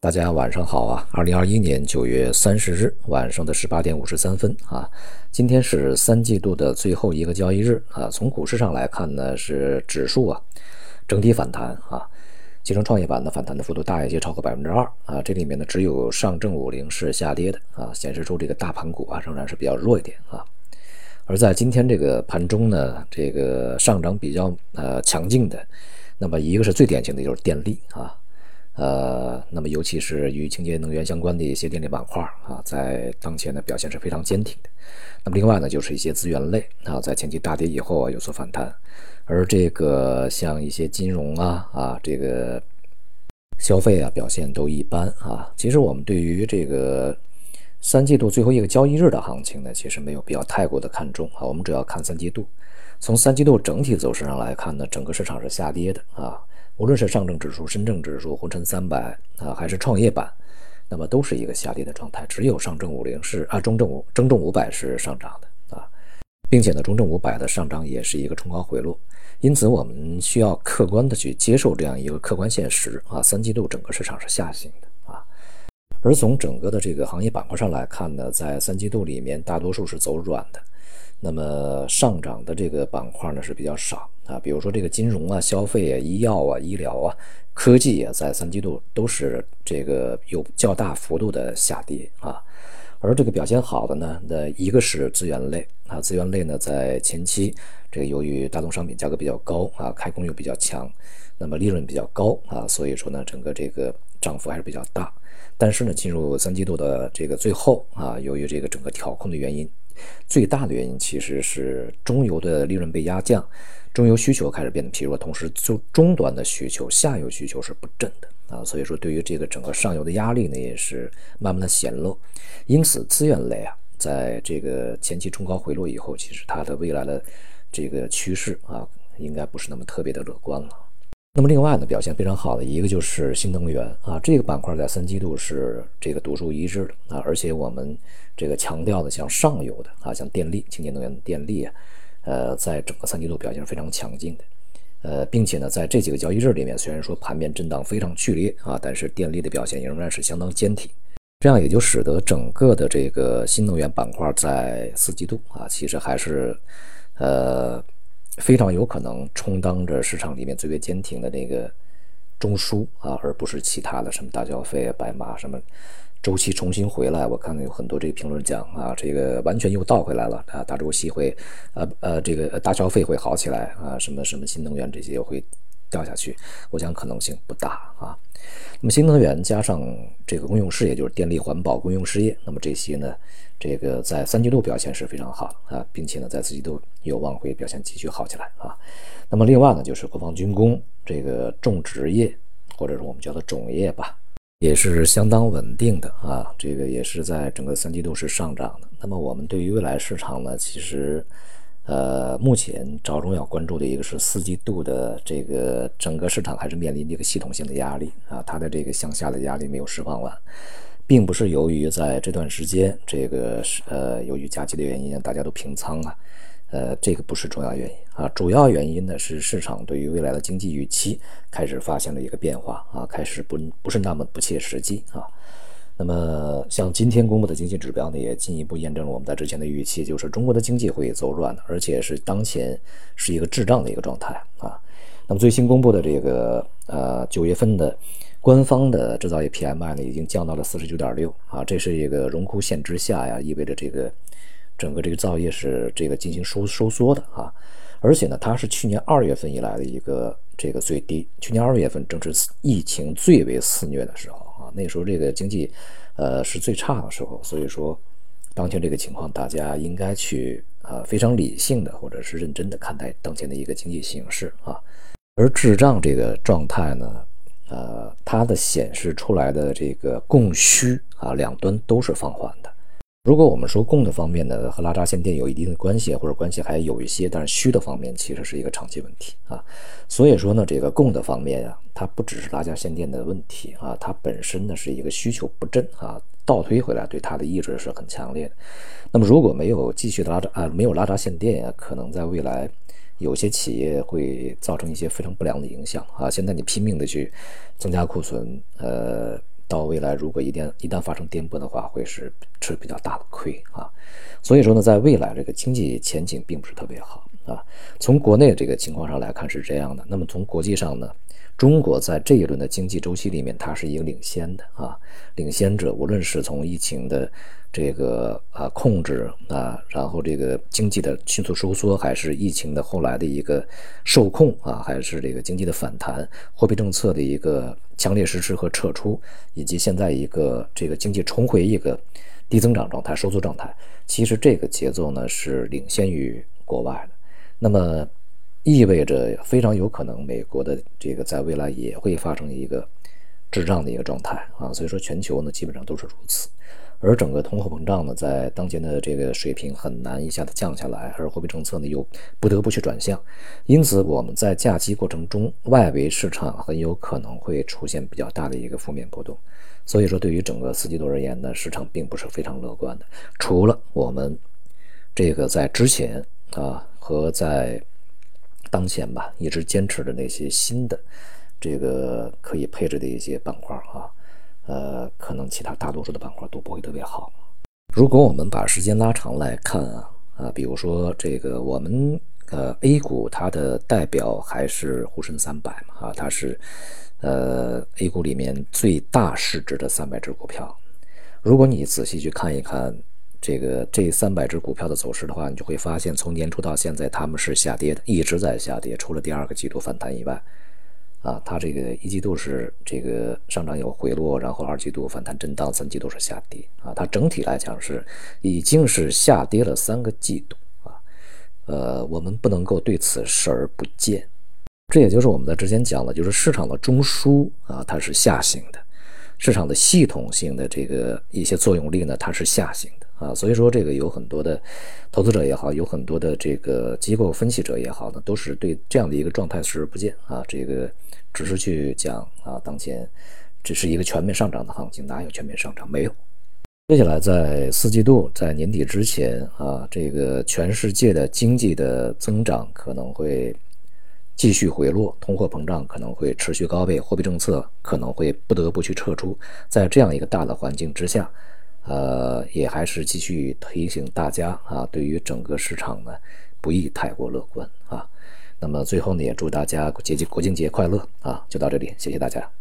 大家晚上好啊！二零二一年九月三十日晚上的十八点五十三分啊，今天是三季度的最后一个交易日啊。从股市上来看呢，是指数啊整体反弹啊，其中创业板的反弹的幅度大一些，超过百分之二啊。这里面呢，只有上证五零是下跌的啊，显示出这个大盘股啊仍然是比较弱一点啊。而在今天这个盘中呢，这个上涨比较呃强劲的，那么一个是最典型的就是电力啊。呃，那么尤其是与清洁能源相关的一些电力板块啊，在当前的表现是非常坚挺的。那么另外呢，就是一些资源类啊，在前期大跌以后啊有所反弹，而这个像一些金融啊啊这个消费啊表现都一般啊。其实我们对于这个三季度最后一个交易日的行情呢，其实没有必要太过的看重啊，我们主要看三季度。从三季度整体走势上来看呢，整个市场是下跌的啊。无论是上证指数、深证指数、沪深三百啊，还是创业板，那么都是一个下跌的状态。只有上证五零是啊，中证五中证五百是上涨的啊，并且呢，中证五百的上涨也是一个冲高回落。因此，我们需要客观的去接受这样一个客观现实啊。三季度整个市场是下行的啊，而从整个的这个行业板块上来看呢，在三季度里面，大多数是走软的。那么上涨的这个板块呢是比较少啊，比如说这个金融啊、消费啊、医药啊、医疗啊、科技啊，在三季度都是这个有较大幅度的下跌啊。而这个表现好的呢，那一个是资源类啊，资源类呢在前期这个由于大宗商品价格比较高啊，开工又比较强，那么利润比较高啊，所以说呢，整个这个涨幅还是比较大。但是呢，进入三季度的这个最后啊，由于这个整个调控的原因。最大的原因其实是中游的利润被压降，中游需求开始变得疲弱，同时就终端的需求、下游需求是不振的啊，所以说对于这个整个上游的压力呢也是慢慢的显露，因此资源类啊，在这个前期冲高回落以后，其实它的未来的这个趋势啊，应该不是那么特别的乐观了。那么另外呢，表现非常好的一个就是新能源啊，这个板块在三季度是这个独树一帜的啊，而且我们这个强调的像上游的啊，像电力、清洁能源的电力啊，呃，在整个三季度表现是非常强劲的，呃，并且呢，在这几个交易日里面，虽然说盘面震荡非常剧烈啊，但是电力的表现仍然是相当坚挺，这样也就使得整个的这个新能源板块在四季度啊，其实还是呃。非常有可能充当着市场里面最为坚挺的那个中枢啊，而不是其他的什么大消费啊、白马什么周期重新回来。我看到有很多这个评论讲啊，这个完全又倒回来了啊，大周期会呃呃这个大消费会好起来啊，什么什么新能源这些会掉下去。我想可能性不大啊。那么新能源加上这个公用事业，就是电力环保公用事业，那么这些呢？这个在三季度表现是非常好啊，并且呢，在四季度有望会表现继续好起来啊。那么另外呢，就是国防军工这个种植业，或者说我们叫做种业吧，也是相当稳定的啊。这个也是在整个三季度是上涨的。那么我们对于未来市场呢，其实呃，目前着重要关注的一个是四季度的这个整个市场还是面临一个系统性的压力啊，它的这个向下的压力没有释放完。并不是由于在这段时间，这个是呃，由于假期的原因，大家都平仓啊，呃，这个不是主要原因啊，主要原因呢是市场对于未来的经济预期开始发现了一个变化啊，开始不不是那么不切实际啊。那么像今天公布的经济指标呢，也进一步验证了我们在之前的预期，就是中国的经济会走软，而且是当前是一个滞胀的一个状态啊。那么最新公布的这个呃九月份的。官方的制造业 PMI 呢，已经降到了四十九点六啊，这是一个荣枯线之下呀，意味着这个整个这个造业是这个进行收收缩的啊，而且呢，它是去年二月份以来的一个这个最低，去年二月份正是疫情最为肆虐的时候那时候这个经济呃是最差的时候，所以说当前这个情况，大家应该去啊非常理性的或者是认真的看待当前的一个经济形势啊，而滞胀这个状态呢。呃，它的显示出来的这个供需啊，两端都是放缓的。如果我们说供的方面呢，和拉闸限电有一定的关系，或者关系还有一些，但是需的方面其实是一个长期问题啊。所以说呢，这个供的方面啊，它不只是拉闸限电的问题啊，它本身呢是一个需求不振啊，倒推回来对它的抑制是很强烈的。那么如果没有继续的拉闸啊，没有拉闸限电啊，可能在未来。有些企业会造成一些非常不良的影响啊！现在你拼命的去增加库存，呃，到未来如果一旦一旦发生颠簸的话，会是吃比较大的亏啊。所以说呢，在未来这个经济前景并不是特别好啊。从国内这个情况上来看是这样的，那么从国际上呢？中国在这一轮的经济周期里面，它是一个领先的啊，领先者。无论是从疫情的这个啊控制啊，然后这个经济的迅速收缩，还是疫情的后来的一个受控啊，还是这个经济的反弹，货币政策的一个强烈实施和撤出，以及现在一个这个经济重回一个低增长状态、收缩状态，其实这个节奏呢是领先于国外的。那么。意味着非常有可能，美国的这个在未来也会发生一个滞胀的一个状态啊，所以说全球呢基本上都是如此，而整个通货膨胀呢在当前的这个水平很难一下子降下来，而货币政策呢又不得不去转向，因此我们在假期过程中，外围市场很有可能会出现比较大的一个负面波动，所以说对于整个四季度而言呢，市场并不是非常乐观的，除了我们这个在之前啊和在当前吧，一直坚持的那些新的，这个可以配置的一些板块啊，呃，可能其他大多数的板块都不会特别好。如果我们把时间拉长来看啊，啊，比如说这个我们呃 A 股它的代表还是沪深三百嘛，啊，它是呃 A 股里面最大市值的三百只股票。如果你仔细去看一看。这个这三百只股票的走势的话，你就会发现，从年初到现在，他们是下跌的，一直在下跌。除了第二个季度反弹以外，啊，它这个一季度是这个上涨有回落，然后二季度反弹震荡，三季度是下跌啊。它整体来讲是已经是下跌了三个季度啊。呃，我们不能够对此视而不见。这也就是我们在之前讲的，就是市场的中枢啊，它是下行的；市场的系统性的这个一些作用力呢，它是下行的。啊，所以说这个有很多的投资者也好，有很多的这个机构分析者也好呢，都是对这样的一个状态视而不见啊。这个只是去讲啊，当前只是一个全面上涨的行情，哪有全面上涨？没有。接下来在四季度，在年底之前啊，这个全世界的经济的增长可能会继续回落，通货膨胀可能会持续高位，货币政策可能会不得不去撤出。在这样一个大的环境之下。呃，也还是继续提醒大家啊，对于整个市场呢，不宜太过乐观啊。那么最后呢，也祝大家节节国庆节快乐啊！就到这里，谢谢大家。